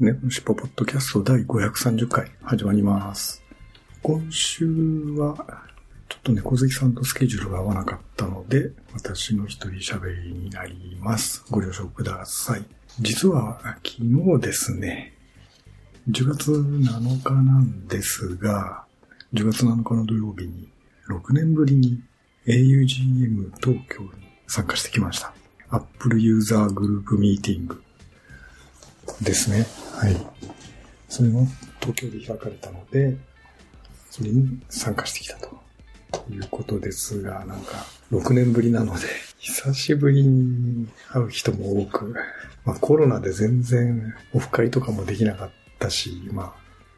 猫のしっぽポッドキャスト第530回始まります。今週は、ちょっと猫好きさんとスケジュールが合わなかったので、私の一人喋りになります。ご了承ください。実は、昨日ですね、10月7日なんですが、10月7日の土曜日に、6年ぶりに augm 東京に参加してきました。Apple ユーザーグループミーティングですね。はい。それが東京で開かれたので、それに参加してきたということですが、なんか、6年ぶりなので、久しぶりに会う人も多く、まあコロナで全然オフ会とかもできなかったし、まあ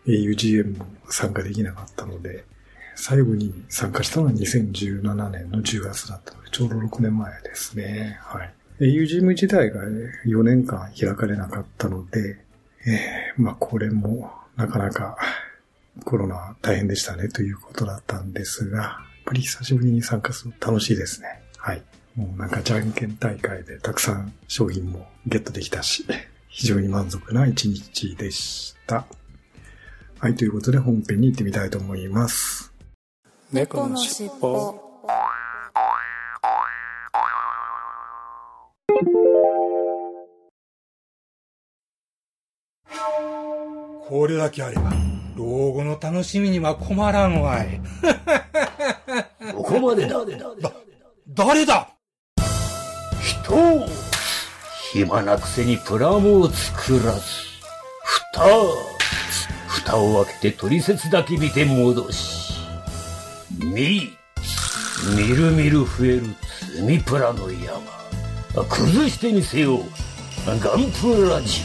augm も参加できなかったので、最後に参加したのは2017年の10月だったので、ちょうど6年前ですね。はい。Augm 自体が4年間開かれなかったので、えーまあこれもなかなかコロナ大変でしたねということだったんですが、やっぱり久しぶりに参加すると楽しいですね。はい。もうなんかじゃんけん大会でたくさん商品もゲットできたし、非常に満足な一日でした。はい、ということで本編に行ってみたいと思います。猫のしっぽこれだけあれば、老後の楽しみには困らんわい。ここまでだ。誰だ？人暇なくせにプラモを作らず。蓋蓋を開けて取説だけ見て戻し。みみるみる増える積みプラの山。崩してみせよう。ガンプラジ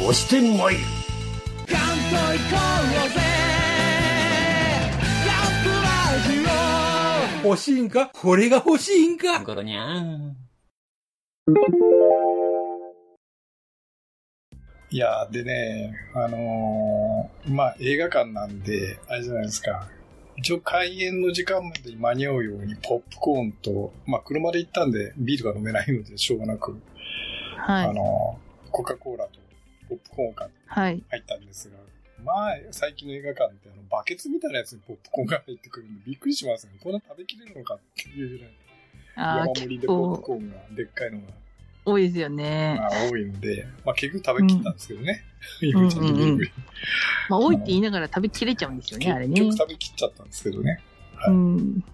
オ。押してまいる。欲しいんか？これが欲しいんか？ゴロニャン。いやー、でね、あのーまあ、映画館なんで、あれじゃないですか。一応開演の時間までに間に合うようにポップコーンと、まあ、車で行ったんでビールが飲めないのでしょうがなく、はいあのーコカ・コーラとポップコーンを買ってはい入ったんですが、まあ、最近の映画館ってあのバケツみたいなやつにポップコーンが入ってくるんでびっくりしますね。こんな食べきれるのかっていうぐらい。山盛り結でポップ構コーンが、でっかいのが、多いですよねまあ、多いので、まあ結局食べきったんですけどね。まあ多いって言いながら食べきれちゃうんですよねあれね結局食べきっちゃったんですけどね。うん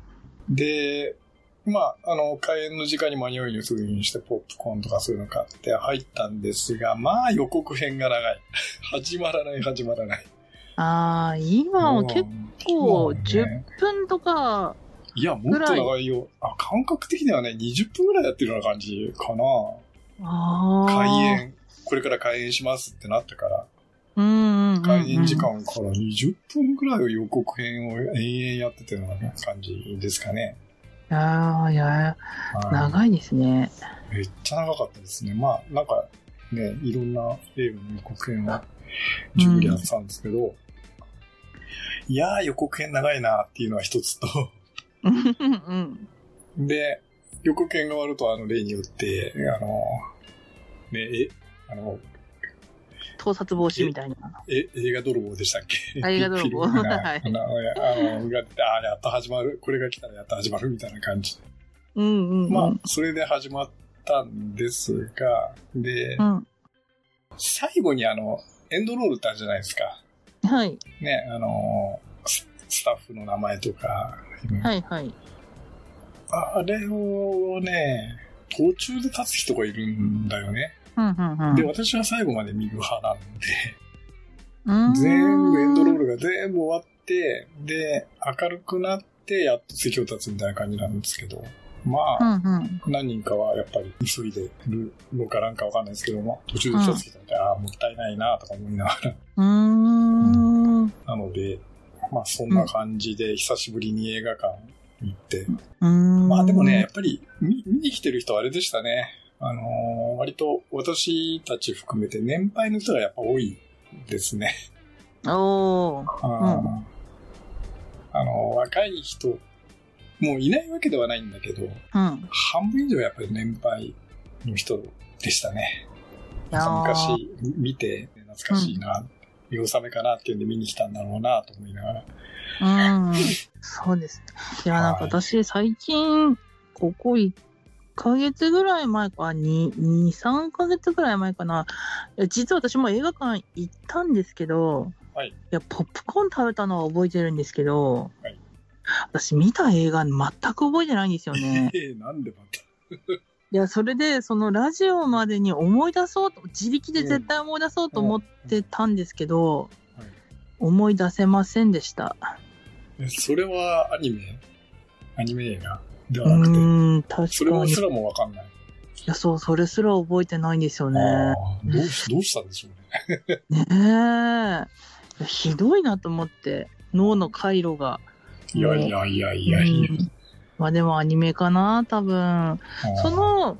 で、まあ、あの、開演の時間に間に合うようにすぐにしてポップコーンとかそういうの買って入ったんですが、まあ予告編が長い。始まらない、始まらない。ああ今は結構もうね10分とかいや、もっと長いよ。あ、感覚的にはね、20分ぐらいやってるような感じかな。ああ開演、これから開演しますってなってから、うんうんうんうん。開演時間から20分ぐらいを予告編を延々やってたような感じですかね。ああいやはい。長いですね。めっちゃ長かったですね。まあ、なんかね、いろんな映画の予告編を自分でやってたんですけど、いやー予告編長いなっていうのは一つと、うん。で、予告編が終わるとあの例によって、あの、ね、え、あの、盗撮防止みたいなえ、映画泥棒でしたっけ映画泥棒はいあの、あの、が出て、あ、やっと始まる。これが来たらやっと始まるみたいな感じ。うん。うん。うん。まあ、それで始まったん。ですが、でう、ん。最後にあの、エンドロールってあるじゃないですか。はいね、あの、スタッフの名前とか、はいはいあれをね、途中で立つ人がいるんだよね。うんうんうんで、私は最後まで見る派なんで、うん全部エンドロールが全部終わって、で、明るくなって、やっと席を立つみたいな感じなんですけど、まあ、うんうん。何人かはやっぱり急いでるのかなんかわかんないですけど、まあ、途中で気がついたので、ああ、もったいないなとか思いながら。うーん。なので、まあそんな感じで久しぶりに映画館行って。うーん。まあでもね、やっぱり見見に来てる人はあれでしたね。あのー割と私たち含めて年配の人がやっぱ多いですね。おー。あーあの、若い人、もういないわけではないんだけど、うん。半分以上やっぱり年配の人でしたね。昔見て懐かしいな、見納めかなっていうんで見に来たんだろうなと思いながら。うん。そうです。いや、なんかはい私、最近、ここ1ヶ月ぐらい前か、2、2、3ヶ月ぐらい前かな。実は私も映画館行ったんですけど、はいいや、ポップコーン食べたのは覚えてるんですけど、はい私見た映画全く覚えてないんですよね。ええなんでまた？いや、それで、そのラジオまでに思い出そうと、自力で絶対思い出そうと思ってたんですけど、はい思い出せませんでした。えそれはアニメ？アニメ映画？でうはなくて、ーん、確それかに。いもすらもわかんない。や、そう、それすら覚えてないんですよね。どうし、どうしたんでしょうね。ねえ。ひどいなと思って、脳の回路が。いやいやいやいやいや。うんまあでもアニメかな、多分。その、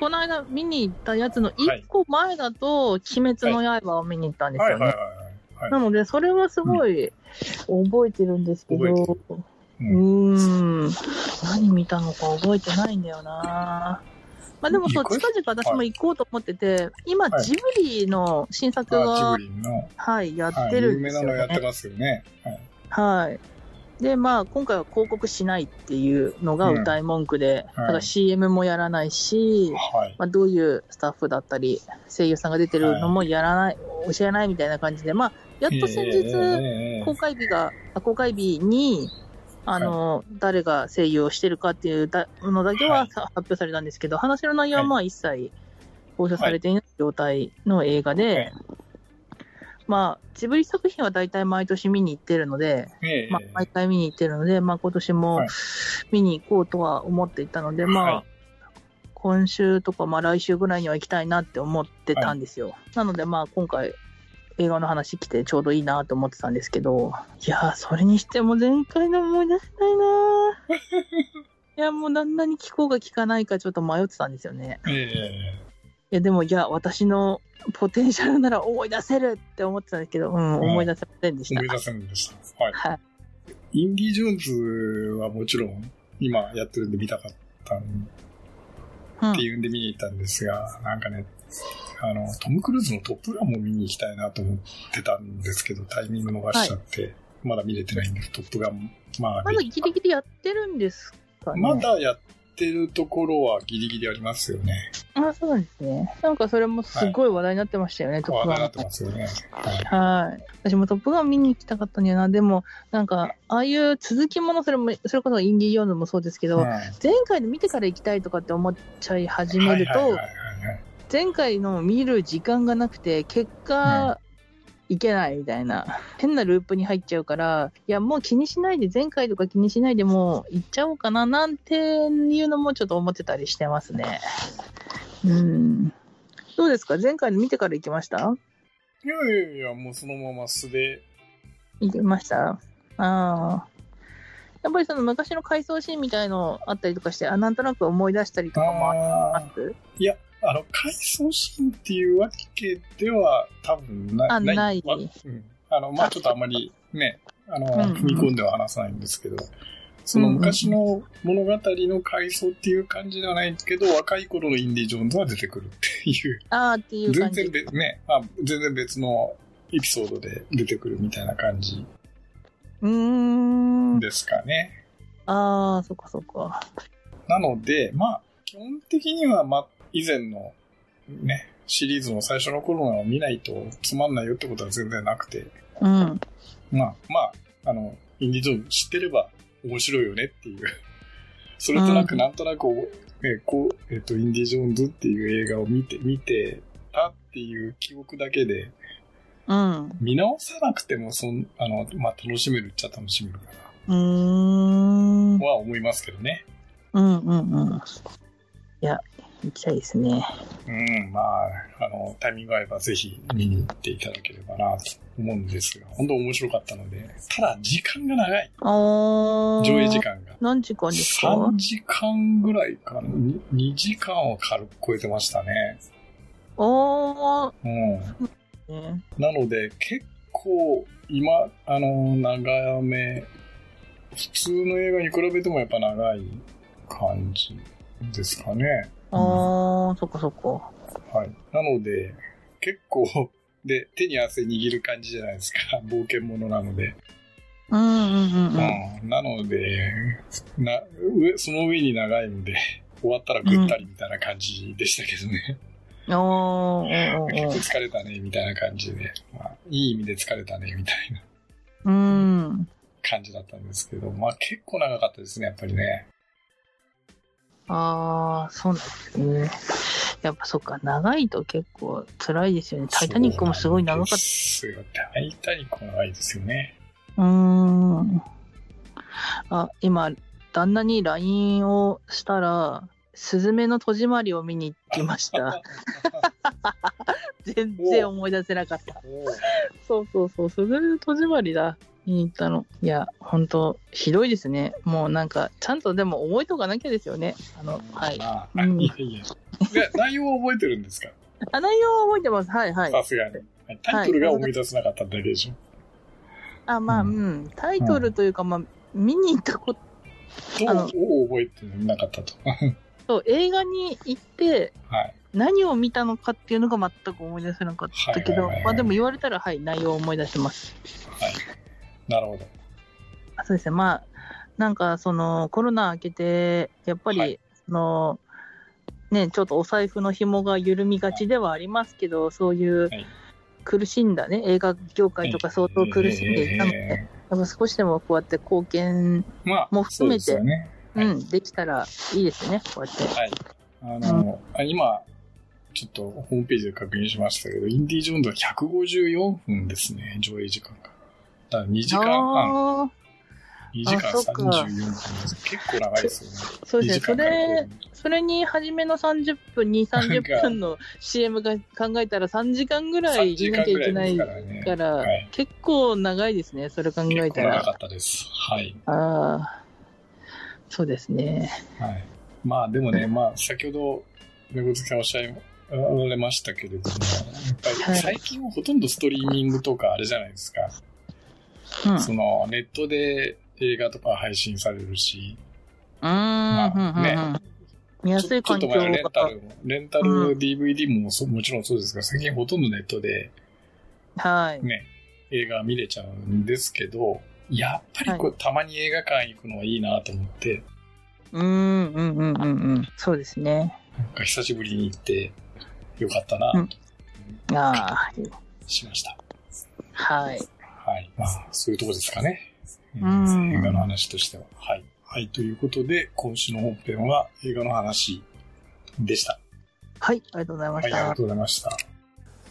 この間見に行ったやつの一個前だと、鬼滅の刃を見に行ったんですよね。なので、それはすごい覚えてるんですけど、ううんーん、何見たのか覚えてないんだよな。まあでもそう、近々私も行こうと思ってて、今、はいジブリの新作あが、はい、やっはい、てる有名んですよね。なのやってますよね。はい。はい。で、まあ、今回は広告しないっていうのが歌い文句で、うん。だから CM もやらないし、はい。まあ、どういうスタッフだったり、声優さんが出てるのもやらない、教えないみたいな感じで、まあ、やっと先日、ええ公開日が、あ公開日に、あの、誰が声優をしてるかっていうだのだけは発表されたんですけど、話の内容はまあ一切放送されていない状態の映画で、はいまあ、ジブリ作品は大体毎年見に行ってるので、ええ。まあ、毎回見に行ってるので、まあ、今年もはい。見に行こうとは思っていたので、まあ、はい。今週とか、まあ、来週ぐらいには行きたいなって思ってたんですよ。なので、まあ、今回、映画の話来てちょうどいいなと思ってたんですけど、いやー、それにしても前回の思い出せないなー。いや、もう旦那に聞こうが聞かないかちょっと迷ってたんですよね。えいや、でも、いや、私のポテンシャルなら思い出せるって思ってたんですけど、うん、思い出せませんでした。え思い出せんでした。はい。はい。インディ・ジョーンズはもちろん、今やってるんで見たかったんうんっていうんで見に行ったんですが、なんかね、あの、トム・クルーズのトップガンも見に行きたいなと思ってたんですけど、タイミング逃しちゃって、まだ見れてないんです、トップガン。まあ、まだギリギリやってるんですかね。まだやってるところはギリギリありますよね。あ、そうですね。なんかそれもすごい話題になってましたよね、トップガン話題になって。ますよね。はい。はい。私もトップガン見に行きたかったんだよな。でも、なんか、ああいう続きもの、それも、それこそインディ・ジョーンズもそうですけど、うん前回の見てから行きたいとかって思っちゃい始めると、はいはいはいはい前回の見る時間がなくて、結果、いけないみたいな、変なループに入っちゃうから、いや、もう気にしないで、前回とか気にしないでもう行っちゃおうかな、なんていうのもちょっと思ってたりしてますね。うん。どうですか？前回の見てから行きました？いやいやいや、もうそのまま素で、行きました？ああ。やっぱりその昔の回想シーンみたいのあったりとかして、あ、なんとなく思い出したりとかもありあます？いや、あの、回想シーンっていうわけでは多分なあないわうん。あの、まあちょっとあんまりね、あの、踏み込んでは話さないんですけど、その昔の物語の回想っていう感じではないけど、若い頃のインディ・ジョーンズは出てくるっていう、ああっていう全感じ。然別、ね、あ、全然別のエピソードで出てくるみたいな感じうーん。ですかね。ああ、そっかそっか。なので、まあ、基本的には、まあ、以前のね、シリーズの最初の頃のを見ないとつまんないよってことは全然なくて、うん。まあ、まあ、あの、インディ・ジョーンズ知ってれば面白いよねっていう。それとなく、うんなんとなく、えこう、えっ、と、インディ・ジョーンズっていう映画を見て、見てたっていう記憶だけで、うん。見直さなくても、そん、あの、まあ、楽しめるっちゃ楽しめるかうーん。な、は思いますけどね。うんうんうん。いや、行きたいですね。うん、まあ、あの、タイミング合えばぜひ見に行っていただければなと思うんですが、本当面白かったので、ただ時間が長い。あー。上映時間が。何時間ですか？3時間ぐらいかな。に 2, 時間を軽く超えてましたね。あー。うん。ねなので、結構、今、あの、長め、普通の映画に比べてもやっぱ長い感じですかね。あー、そっかそっか。はい。なので、結構、で、手に汗握る感じじゃないですか。冒険者なので。うんうんうんうん。うん。なので、な、上、その上に長いので、終わったらぐったりみたいな感じでしたけどね。うんうん結構疲れたね、みたいな感じで。まあ、いい意味で疲れたね、みたいなうん。うん。感じだったんですけど、まあ結構長かったですね、やっぱりね。あー、そうなんですね。やっぱそっか、長いと結構辛いですよね。タイタニックもすごい長かった。ですよ。タイタニックも長いですよね。うーん。あ、今、旦那に LINE をしたら、スズメの戸締まりを見に行きました。全然思い出せなかった。そうそうそう、スズメの戸締まりだ。見に行ったの。いや、本当ひどいですね。もうなんか、ちゃんとでも覚えとかなきゃですよね。あの、はい。まあ、うんいやいや。で内容を覚えてるんですか？あ、内容は覚えてます。はいはい。さすがに。タイトルが思い出せなかっただけでしょ。あ、まあ、ううんん。タイトルというか、まあ、見に行ったこと、と、あのを覚えてなかったと。そう映画に行って、はい。何を見たのかっていうのが全く思い出せなかったけどはいはいはいは、いまあでも言われたら、はい、内容を思い出せます。はい。なるほど。あそうですね、まあ、なんかそのコロナ明けて、やっぱり、はいその、ね、ちょっとお財布の紐が緩みがちではありますけど、そういうはい苦しんだね、映画業界とか相当苦しんでいたので、えやっぱ少しでもこうやって貢献、ーまあ、も含めてそうでね。はいうん、できたらいいですね、こうやって。はい。あの、あ今、ちょっとホームページで確認しましたけど、インディ・ジョーンズは154分ですね、上映時間が。だから2時間半、あ2時間あそっか34分です。結構長いですよね。ーそうですね、そ2時間かられ、それに初めの30分、2、30分の CM が考えたら3時間ぐらい3時いなきゃいけないからね。から、はい結構長いですね、それ考えた。結構長からったです。はい。ああ、そうですね。はい。まあでもね、まあ先ほど、猫月さんおっしゃいられましたけれども、やっぱはいり最近はほとんどストリーミングとかあれじゃないですか。うん。そのネットで映画とか配信されるし、うーん、うん、うん、ねうん。見やちょちょっとすい環境前のレンタが。ルも、レンタル DVD もそもちろんそうですが、最近ほとんどネットではい。ね、映画見れちゃうんですけど、やっぱりこう、たまに映画館行くのはいいなと思って、うーん、うん、うん、うん、うん。そうですね。なんか久しぶりに行ってよかったなうんとああ、しました。はい。はい。まあ、そういうとこですかね。うん映画の話としては。はい。はい。ということで、今週の本編は映画の話でした。はい、ありがとうございまはい、あしたりが。とうございました。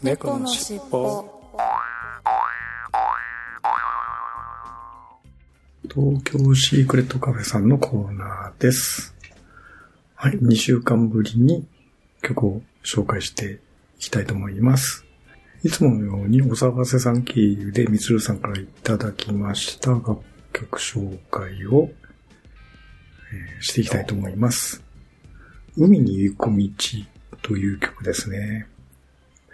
猫のしっぽ。東京シークレットカフェさんのコーナーです。はい、2週間ぶりに曲を紹介していきたいと思います。いつものようにお騒がせさん経由でみつるさんからいただきました楽曲紹介を、えーしていきたいと思います。海に行く道という曲ですね。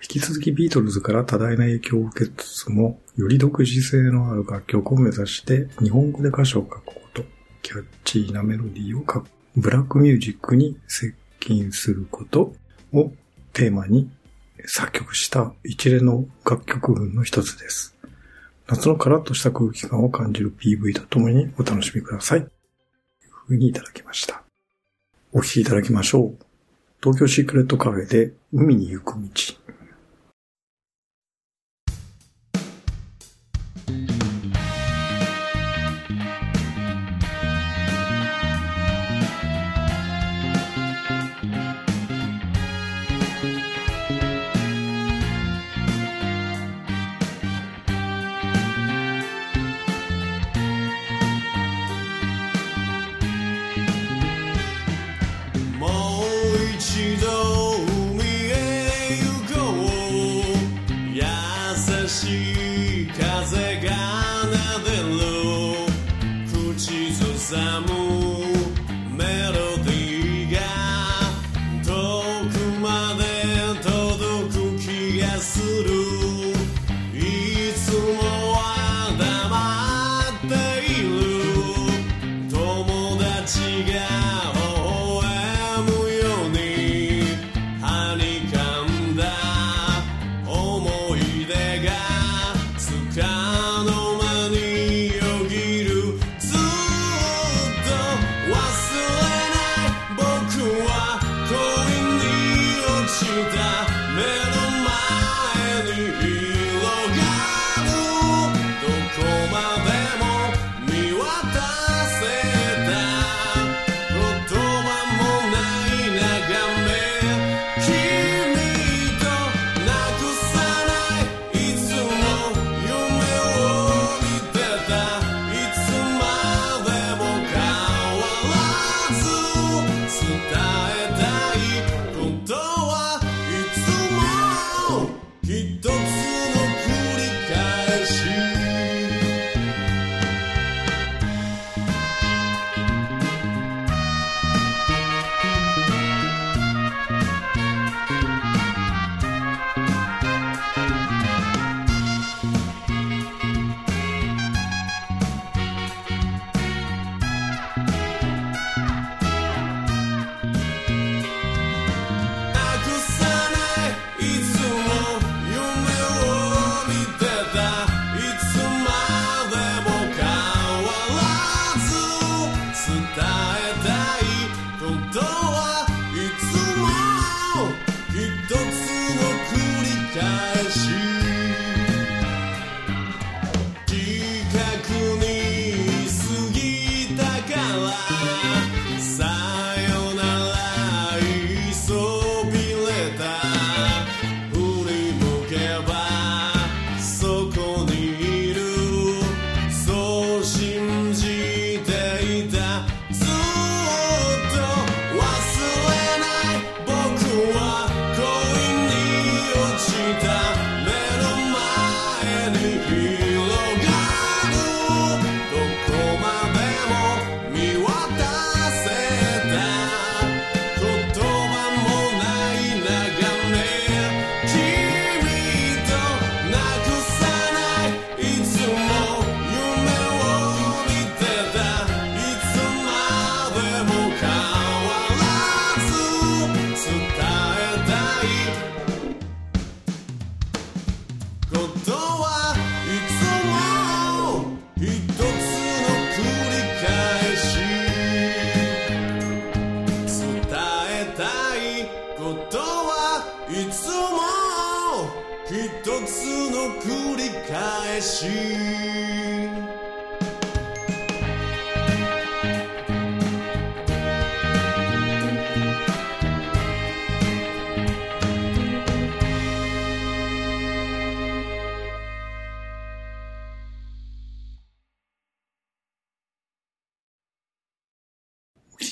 引き続きビートルズから多大な影響を受けつつも、より独自性のある楽曲を目指して、日本語で歌詞を書くこと、キャッチーなメロディーを書く、ブラックミュージックに接近することをテーマに作曲した一連の楽曲群の一つです。夏のカラッとした空気感を感じる PV とともにお楽しみください。というふうにいただきました。お聴きいただきましょう。東京シークレットカフェで海に行く道。る口ず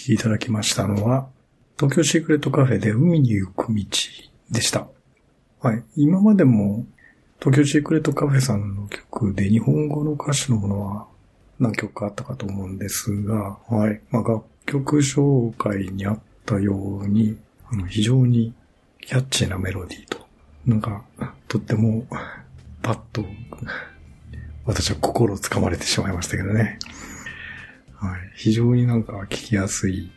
きいただきましたのは、東京シークレットカフェで海に行く道でした。はい。今までも、東京シークレットカフェさんの曲で日本語の歌詞のものは何曲かあったかと思うんですが、はい。まあ、楽曲紹介にあったように、あの、非常にキャッチーなメロディーと、なんか、とっても、パッと、私は心をつかまれてしまいましたけどね。はい。非常になんか聞きやすい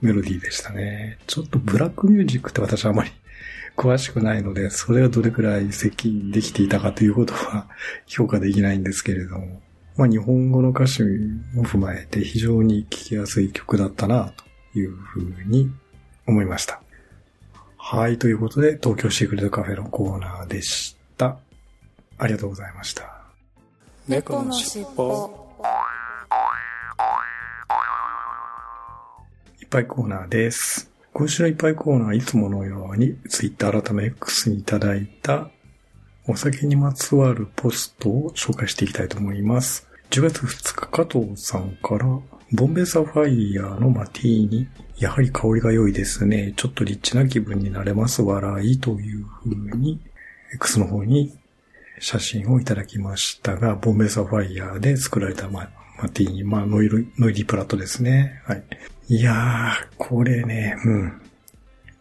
メロディーでしたね。ちょっとブラックミュージックって私はあまり 詳しくないので、それがどれくらい接近できていたかということは 評価できないんですけれども、まあ日本語の歌詞も踏まえて非常に聴きやすい曲だったなというふうに思いました。はい、ということで東京シークレットカフェのコーナーでした。ありがとうございました。猫のしっぽぱいコーナーです。今週のいっぱいコーナーはいつものようにツイッター改め X にいただいたお酒にまつわるポストを紹介していきたいと思います。10月2日加藤さんからボンベサファイヤーのマティーニやはり香りが良いですね。ちょっとリッチな気分になれます。笑いという風に X の方に写真をいただきましたが、ボンベサファイヤーで作られたママティーニ、まあ、ノイル、ノイリープラットですね。はい。いやー、これね、うん。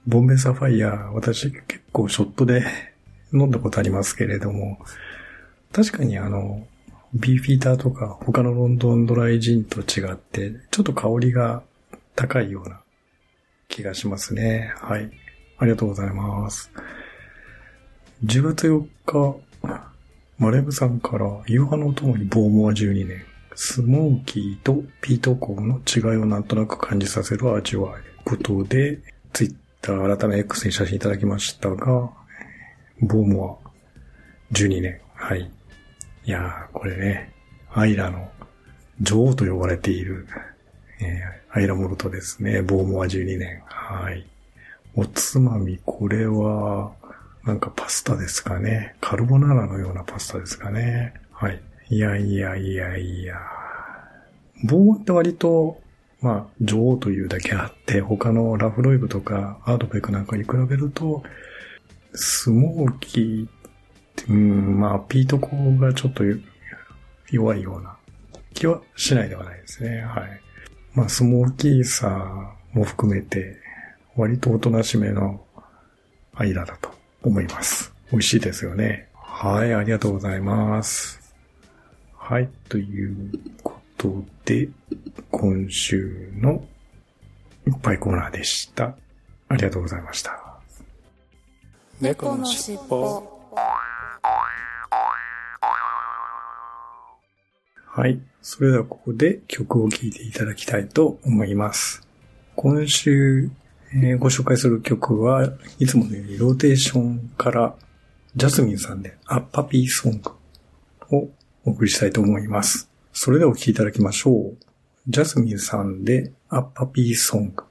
ボンベサファイヤー、私結構ショットで飲んだことありますけれども、確かにあの、ビーフィーターとか他のロンドンドライジンと違って、ちょっと香りが高いような気がしますね。はい。ありがとうございます。10月4日、マレブさんから夕飯のお供にボーモア12年、スモーキーとピートコーの違いをなんとなく感じさせる味わい。ことで、ツイッター改め X に写真いただきましたが、ボーモア12年。はい。いやー、これね、アイラの女王と呼ばれている、えーアイラモルトですね。ボーモア12年。はい。おつまみ、これは、なんかパスタですかね。カルボナーラのようなパスタですかね。はい。いやいやいやいや。ボーモアって割と、まあ、女王というだけあって、他のラフロイブとかアートベックなんかに比べると、スモーキー、うん、まあ、ピートコーがちょっと弱いような気はしないではないですね。はい。まあ、スモーキーさも含めて、割とおとなしめのアイラだと思います。美味しいですよね。はい、ありがとうございます。はい、ということで、今週のいっぱいコーナーでした。ありがとうございました。猫のしっぽはい。それではここで曲を聴いていただきたいと思います。今週、えーご紹介する曲はいつものようにローテーションからジャスミンさんでアッパピーソングをお送りしたいと思います。それではお聴きいただきましょう。ジャスミンさんでアッパピーソング。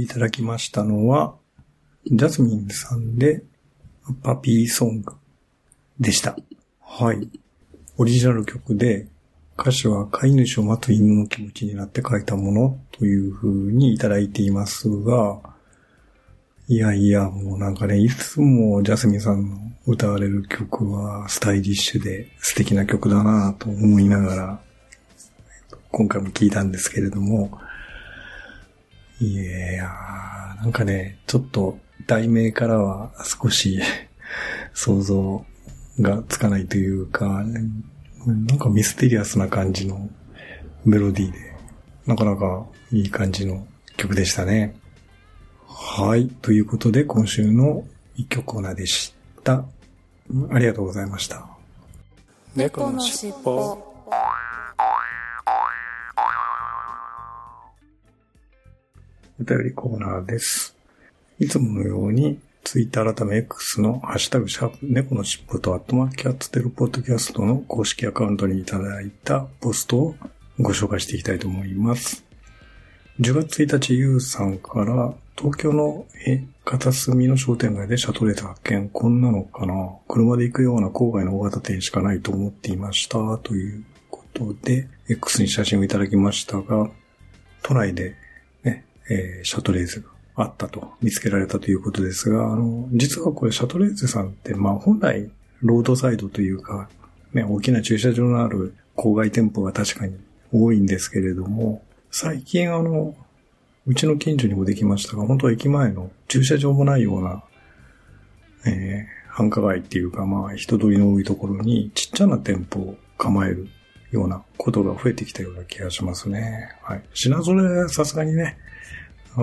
いただきましたのは、ジャスミンさんで、パピーソングでした。はい。オリジナル曲で、歌詞は飼い主を待つ犬の気持ちになって書いたものという風にいただいていますが、いやいや、もうなんかね、いつもジャスミンさんの歌われる曲はスタイリッシュで素敵な曲だなと思いながら、今回も聞いたんですけれども、いやー、なんかね、ちょっと題名からは少し 想像がつかないというか、なんかミステリアスな感じのメロディーで、なかなかいい感じの曲でしたね。はい。ということで、今週の一曲コーナーでした。ありがとうございました。猫のしっぽお便りコーナーです。いつものように、ツイッター改め X のハッシュタグシャープ猫のしっぽとアットマーキャッツテルポッドキャストの公式アカウントにいただいたポストをご紹介していきたいと思います。10月1日、ゆうさんから、東京の片隅の商店街でシャトレーゼ発見。こんなのかな？車で行くような郊外の大型店しかないと思っていました。ということで、X に写真をいただきましたが、都内で、えーシャトレーゼがあったと、見つけられたということですが、あの、実はこれシャトレーゼさんって、まあ本来、ロードサイドというか、ね、大きな駐車場のある郊外店舗が確かに多いんですけれども、最近あの、うちの近所にもできましたが、本当は駅前の駐車場もないような、えー繁華街っていうか、まあ人通りの多いところにちっちゃな店舗を構えるようなことが増えてきたような気がしますね。はい。品揃えさすがにね、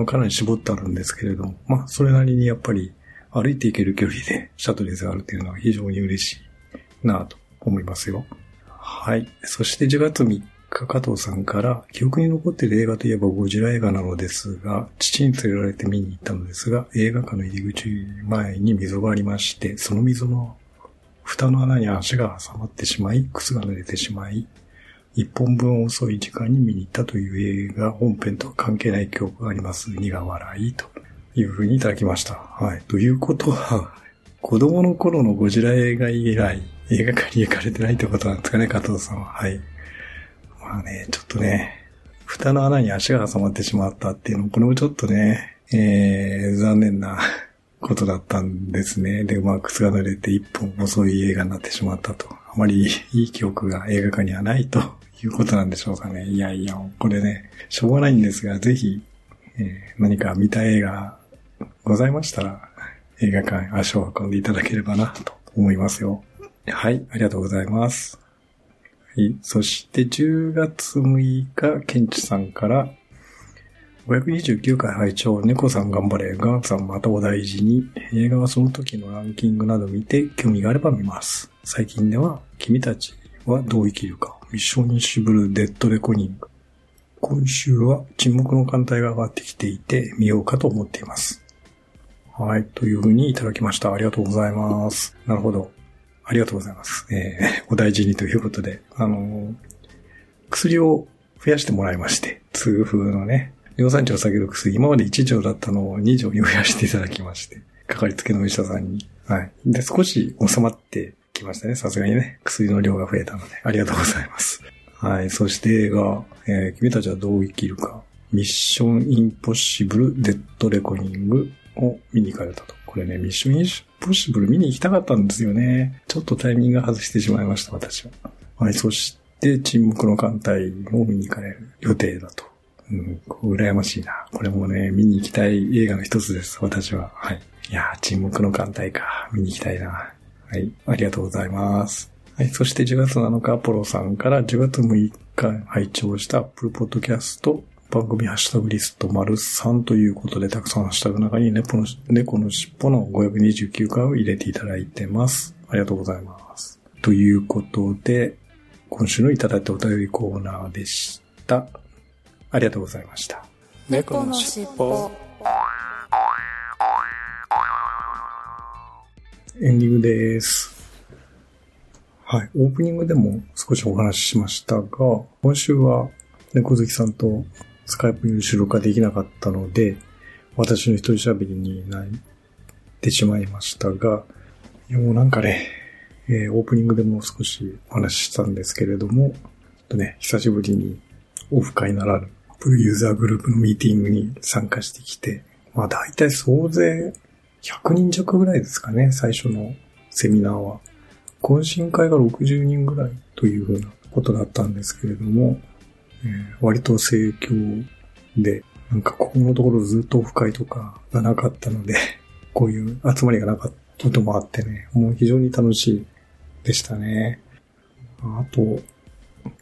かなり絞ってあるんですけれども、まあそれなりにやっぱり歩いていける距離でシャトレーゼがあるっていうのは非常に嬉しいなと思いますよ。はい。そして10月3日、加藤さんから、記憶に残っている映画といえばゴジラ映画なのですが、父に連れられて見に行ったのですが、映画館の入り口前に溝がありまして、その溝の蓋の穴に足が挟まってしまい、靴が濡れてしまい、一本分遅い時間に見に行ったという映画本編とは関係ない記憶があります。苦笑いというふうにいただきました。はい。ということは、子供の頃のゴジラ映画以来、映画館に行かれてないってことなんですかね、加藤さんは。はい。まあね、ちょっとね、蓋の穴に足が挟まってしまったっていうのも、これもちょっとね、えー、残念なことだったんですね。で、まあ、靴が濡れて一本遅い映画になってしまったと。あまりいい記憶が映画館にはないということなんでしょうかね。いやいや、これね、しょうがないんですが、ぜひ、えー何か見た映画ございましたら、映画館足を運んでいただければなと思いますよ。はい、ありがとうございます。はい。そして10月6日、ケンチさんから、529回拝聴猫さん頑張れ、ガンさんまたお大事に、映画はその時のランキングなど見て興味があれば見ます。最近では、君たちはどう生きるか、ミッションインシブルデッドレコニング。今週は沈黙の艦隊が上がってきていて見ようかと思っています。はい。というふうにいただきました。ありがとうございます。なるほど。ありがとうございます。えー、お大事にということで、あのー薬を増やしてもらいまして、痛風のね、尿酸値を下げる薬、今まで1錠だったのを2錠に増やしていただきまして、かかりつけのお医者さんに。はい。で、少し収まってきましたね。さすがにね、薬の量が増えたので、ありがとうございます。はい。そして映画、えー君たちはどう生きるか、ミッションインポッシブルデッドレコニングを見に行かれたと。これね、ミッションインポッシブル見に行きたかったんですよね。ちょっとタイミングが外してしまいました、私は。はい。そして、沈黙の艦隊を見に行かれる予定だと。うん、羨ましいな。これもね、見に行きたい映画の一つです、私は。はい。いやー、沈黙の艦隊か。見に行きたいな。はい。ありがとうございます。はい。そして10月7日、アポロさんから10月6日拝聴した Apple Podcast 番組ハッシュタグリスト丸3ということで、たくさんハッシュタグの中に猫の猫の尻尾の529回を入れていただいてます。ありがとうございます。ということで、今週のいただいたお便りコーナーでした。ありがとうございました。猫のしっエンディングです。はい。オープニングでも少しお話ししましたが、今週は猫好きさんとスカイプに収録ができなかったので、私の一人喋りになってしまいましたが、もうなんかね、えーオープニングでも少しお話ししたんですけれども、とね、久しぶりにオフ会ならぬ、アップルユーザーグループのミーティングに参加してきて、まあ大体総勢100人弱ぐらいですかね、最初のセミナーは。懇親会が60人ぐらいというふうなことだったんですけれども、えー割と盛況で、なんかここのところずっとオフ会とかがなかったので、こういう集まりがなかったこともあってね、もう非常に楽しいでしたね。あと、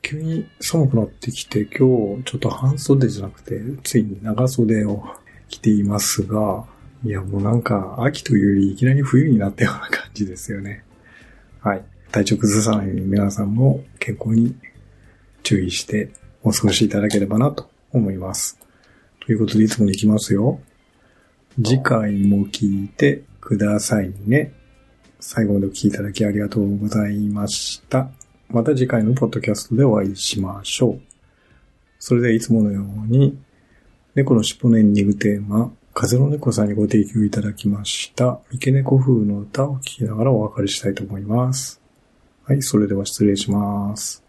急に寒くなってきて、今日ちょっと半袖じゃなくて、ついに長袖を着ていますが、いやもうなんか秋というよりいきなり冬になったような感じですよね。はい。体調崩さないように皆さんも健康に注意してお過ごしいただければなと思います。ということでいつもに行きますよ。次回も聞いてくださいね。最後までお聞きいただきありがとうございました。また次回のポッドキャストでお会いしましょう。それではいつものように、猫の尻尾のエンディングテーマ、風の猫さんにご提供いただきました、三毛猫風の歌を聴きながらお別れしたいと思います。はい、それでは失礼します。